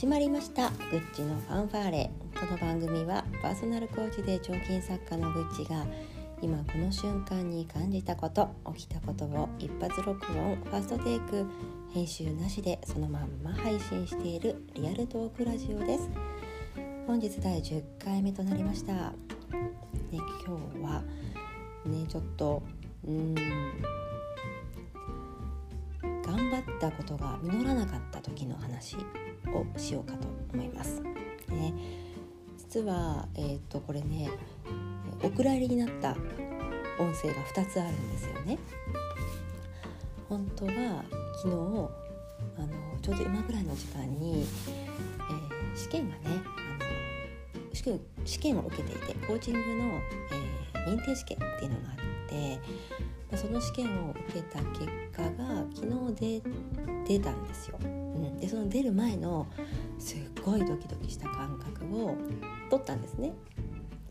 始まりました。グッチのファンファーレ。この番組はパーソナルコーチで彫金作家のグッチが今この瞬間に感じたこと起きたことを一発録音ファーストテイク編集なしでそのまんま配信しているリアルトークラジオです。本日第10回目となりました、ね、今日はねちょっとうん頑張ったことが実らなかった時の話。をしようかと思います。ね、実は、えーと、これねお蔵入りになった音声が2つあるんですよね。本当は昨日あのちょうど今ぐらいの時間に、えー、試験がねあの試験試験を受けていてコーチングの、えー、認定試験っていうのがあってその試験を受けた結果が昨日で出たんですよ。でその出る前のすっごいドキドキした感覚を取ったんですね。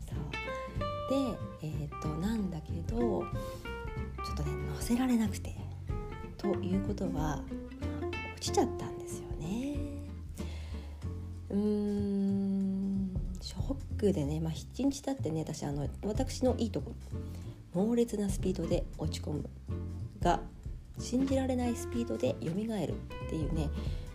そうで、えーと、なんだけどちょっとね乗せられなくてということは、落ちちゃったんですよね。うーんショックでね、まあ、7日経ってね私あの私のいいとこ猛烈なスピードで落ち込むが信じられないスピードで蘇るっていうね、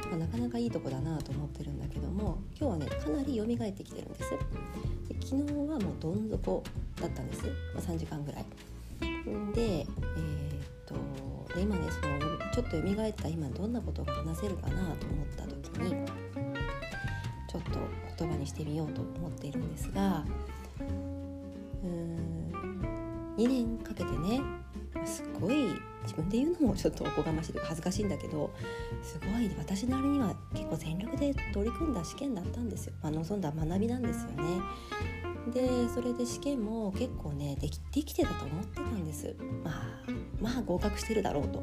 まあ、なかなかいいとこだなと思ってるんだけども今日はねかなり蘇ってきてるんです。で昨日はもうどん底だったんです、まあ、3時間ぐらい。でえー、っとで今ねそのちょっと蘇った今どんなことが話せるかなと思った時にちょっと言葉にしてみようと思っているんですがうーん2年かけてねすっごい自分で言うのもちょっとおこがましいというか恥ずかしいんだけどすごい私なりには結構全力で取り組んだ試験だったんですよ、まあ、望んだ学びなんですよね。でそれで試験も結構ねできできてたと思ってたんですまあまあ合格してるだろうと。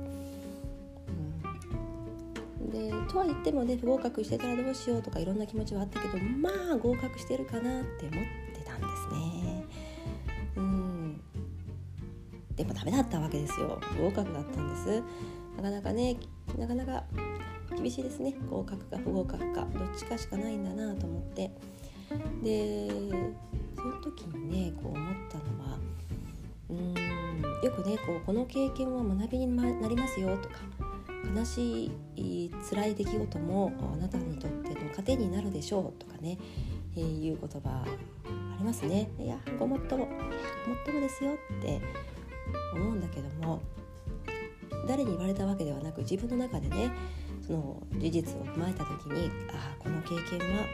うん、でとは言ってもね不合格してたらどうしようとかいろんな気持ちはあったけどまあ合格してるかなって思ってでもダメだったわけですよ。不合格だったんです。なかなかねなかなか厳しいですね。合格か不合格か。どっちかしかないんだなと思って。でその時にねこう思ったのはうんよくねこうこの経験は学びになりますよとか悲しい辛い出来事もあなたにとっての糧になるでしょうとかね、えー、いう言葉ありますね。いやごもっともごもっともですよって思うんだけども誰に言われたわけではなく自分の中でねその事実を踏まえた時にああこの経験は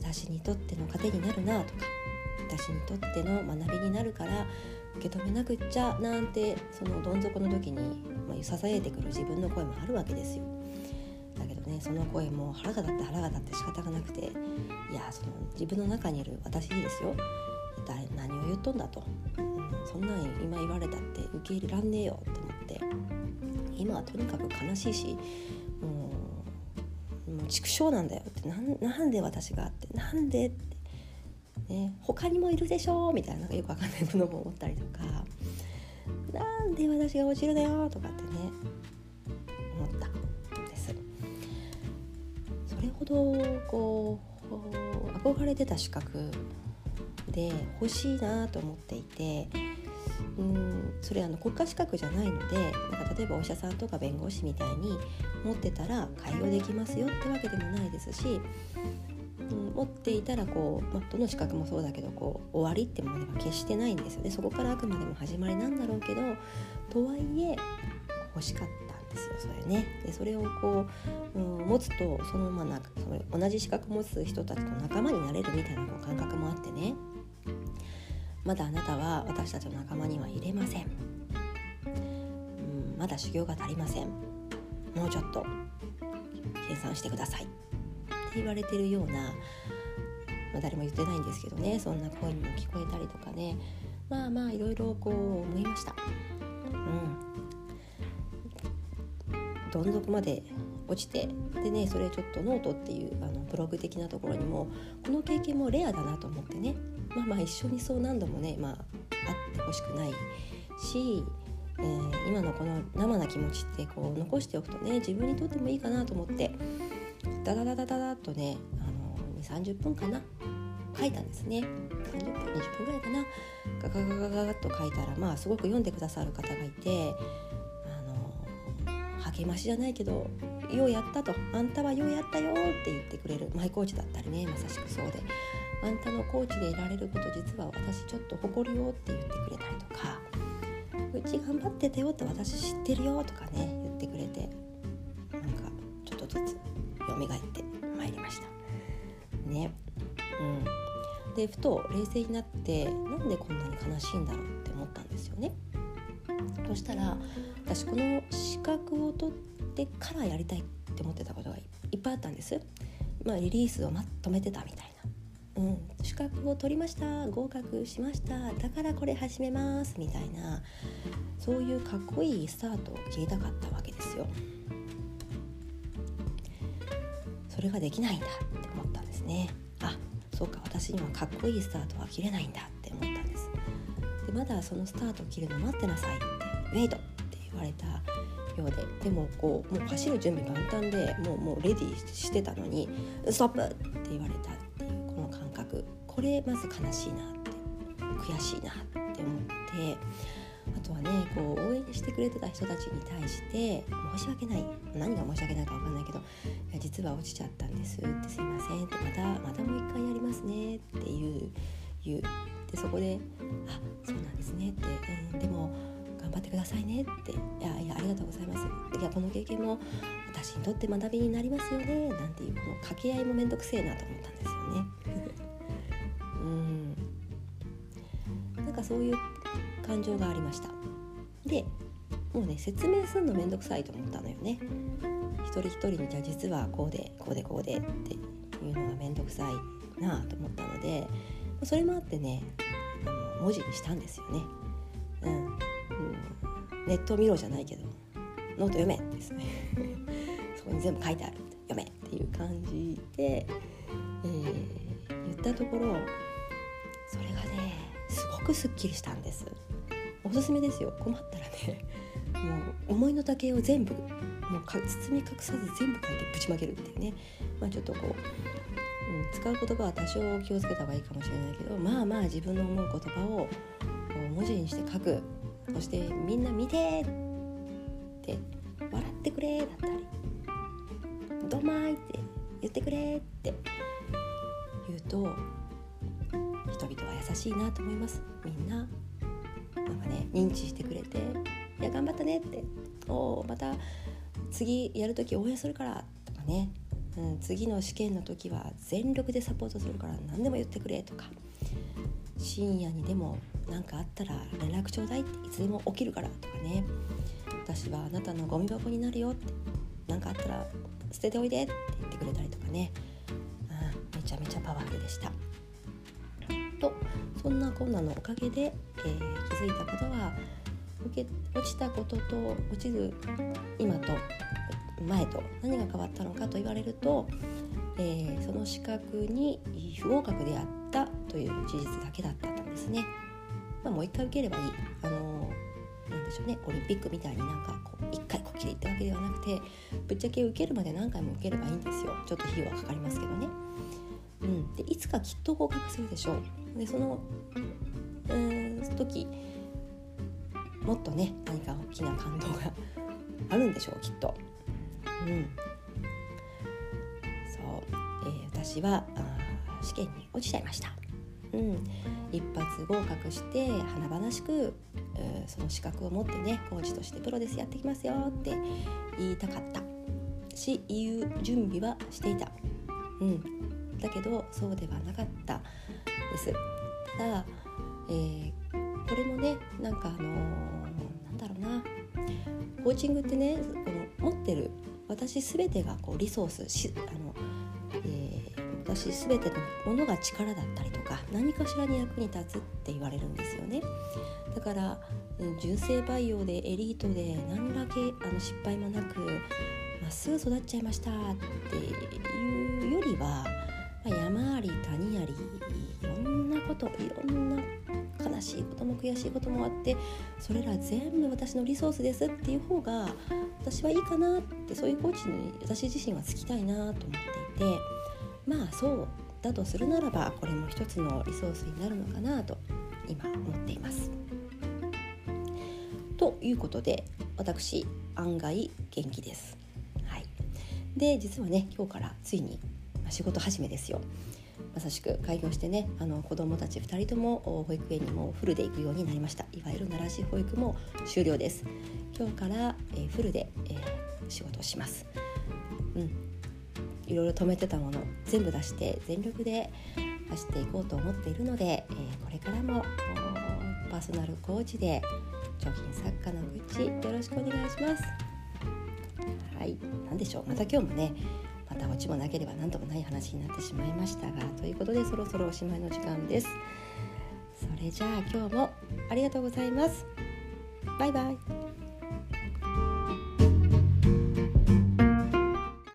私にとっての糧になるなとか私にとっての学びになるから受け止めなくっちゃなんてそのどん底の時に、まあ、支えてくる自分の声もあるわけですよ。だけどねその声も腹が立って腹が立って仕方がなくていやその自分の中にいる私にですよ何を言っとんだと、そんなん今言われたって受け入れらんねえよ。って思って。今はとにかく悲しいしもうもう畜生なんだよ。ってなんで私がって。なんでって、ね、他にもいるでしょみたいなよくわかんないものも思ったりとか。なんで私が落ちるだよ。とかってね。思った。んです。それほどこう憧れてた資格で欲しいなと思っていてうんそれあの国家資格じゃないのでなんか例えばお医者さんとか弁護士みたいに持ってたら開業できますよってわけでもないですし、うん、持っていたらこう、まあ、どの資格もそうだけどこう終わりってものは決してないんですよねそこからあくまでも始まりなんだろうけどとはいえ欲しかったんですよそれね。でそれをこう、うん、持つとそのままそれ同じ資格持つ人たちと仲間になれるみたいな感覚もあってねまだあなたは私たちの仲間には入れません、うん、まだ修行が足りません。もうちょっと計算してください。って言われてるような、まあ、誰も言ってないんですけどね。そんな声にも聞こえたりとかね。まあまあいろいろこう思いました。うん。どん底まで落ちてでねそれちょっとノートっていうあのブログ的なところにもこの経験もレアだなと思ってね。まあまあ一緒にそう何度もね、まあ、あってほしくないし、えー、今のこの生な気持ちってこう残しておくとね自分にとってもいいかなと思ってダダダダダダッとねあの30分かな？書いたんですね。30分20分ぐらいかな？ガガガガガガッと書いたらまあすごく読んでくださる方がいてあの励ましじゃないけど「ようやった」と「あんたはようやったよ」って言ってくれるマイコーチだったりねまさしくそうで「あんたのコーチでいられること実は私ちょっと誇るよ」って言ってくれたりとか「うち頑張ってたよって私知ってるよ」とかね言ってくれてなんかちょっとずつ蘇ってまいりました。ね。うん。でふと冷静になってなんでこんなに悲しいんだろうって思ったんですよね。そしたら私この資格を取ってからやりたいって思ってたことがいっぱいあったんです。まあリリースをまとめてたみたいうん、資格を取りました。合格しました。だからこれ始めます。みたいな。そういうかっこいいスタートを切りたかったわけですよ。それができないんだって思ったんですね。あそうか。私にはかっこいいスタートは切れないんだって思ったんです。でまだそのスタートを切るの待ってなさいってウェイトって言われたようで。でもこうもう走る準備万端でもうもうレディーしてたのに「ストップ!」って言われたこれまず悲しいなって悔しいなって思ってあとはねこう応援してくれてた人たちに対して申し訳ない何が申し訳ないか分かんないけど「いや実は落ちちゃったんです」って「すいません」って「またまたもう一回やりますね」っていう言うでそこで「あそうなんですね」って「うん、でも頑張ってくださいね」って「いやいやありがとうございます」いやこの経験も私にとって学びになりますよねなんていうこの掛け合いも面倒くせえなと思ったんですよね。うん。なんかそういう感情がありました。でもうね説明するの面倒くさいと思ったのよね。一人一人にじゃあ実はこうでこうでこうでっていうのが面倒くさいなあと思ったのでそれもあってねあの文字にしたんですよね、うん、うん、ネット見ろじゃないけどノート読めですね。そこに全部書いてある読めっていう感じで、えー、言ったところくすっきりしたんです。おすすめですよ。困ったらねもう思いの丈を全部もう包み隠さず全部書いてぶちまけるっていうね。まあちょっとこう、うん、使う言葉は多少気をつけた方がいいかもしれないけどまあまあ自分の思う言葉を文字にして書く。そしてみんな見てって笑ってくれだったり。どまいって言ってくれって言うと人々は優しいなと思います。みんな。なんかね認知してくれて「いや頑張ったね」って「おおまた次やる時応援するから」とかね、うん、次の試験の時は全力でサポートするから何でも言ってくれとか。深夜にでも何かあったら連絡ちょうだいっていつでも起きるからとかね。私はあなたのゴミ箱になるよって。何かあったら捨てておいでって言ってくれたりとかね、うん、めちゃめちゃパワフルでした。そんなこんなのおかげで、えー、気づいたことは受け落ちたことと落ちる今と前と何が変わったのかと言われると、えー、その資格に不合格であったという事実だけだったんですね。まあ、もう一回受ければいい。あのなんでしょうねオリンピックみたいになんかこう一回こっきりってわけではなくてぶっちゃけ受けるまで何回も受ければいいんですよちょっと費用はかかりますけどね。うん、でいつかきっと合格するでしょう。でそのうん時もっとね何か大きな感動があるんでしょうきっと。うん、そう、えー、私はあ試験に落ちちゃいました。うん、一発合格して華々しくその資格を持ってねコーチとしてプロレスやってきますよって言いたかった。し言う準備はしていた、うん、だけどそうではなかったです。ただ、えー、これもねなんかあのー、なんだろうな。コーチングってねこの持ってる私全てがこうリソースしあの、えー、私全てのものが力だったりとか何かしらに役に立つって言われるんですよね。だから純正培養でエリートで何らけあの失敗もなくまっすぐ育っちゃいましたっていうよりはまあ、山あり谷ありいろんなこといろんな悲しいことも悔しいこともあってそれら全部私のリソースですっていう方が私はいいかなってそういうコーチに私自身はつきたいなと思っていてまあそうだとするならばこれも一つのリソースになるのかなと今思っています。ということで私案外元気です。はい、で実はね今日からついに仕事始めですよ。まさしく開業してねあの子どもたち2人とも保育園にもフルで行くようになりました。いわゆる奈良市保育も終了です。今日から、えー、フルで、えー、仕事をします。うん。いろいろ止めてたもの全部出して全力で走っていこうと思っているので、えー、これからもパーソナルコーチで貯金作家の口よろしくお願いします。はい。何でしょう。また今日もねたオチもなければ何ともない話になってしまいましたがということでそろそろおしまいの時間です。それじゃあ今日もありがとうございます。バイバイ。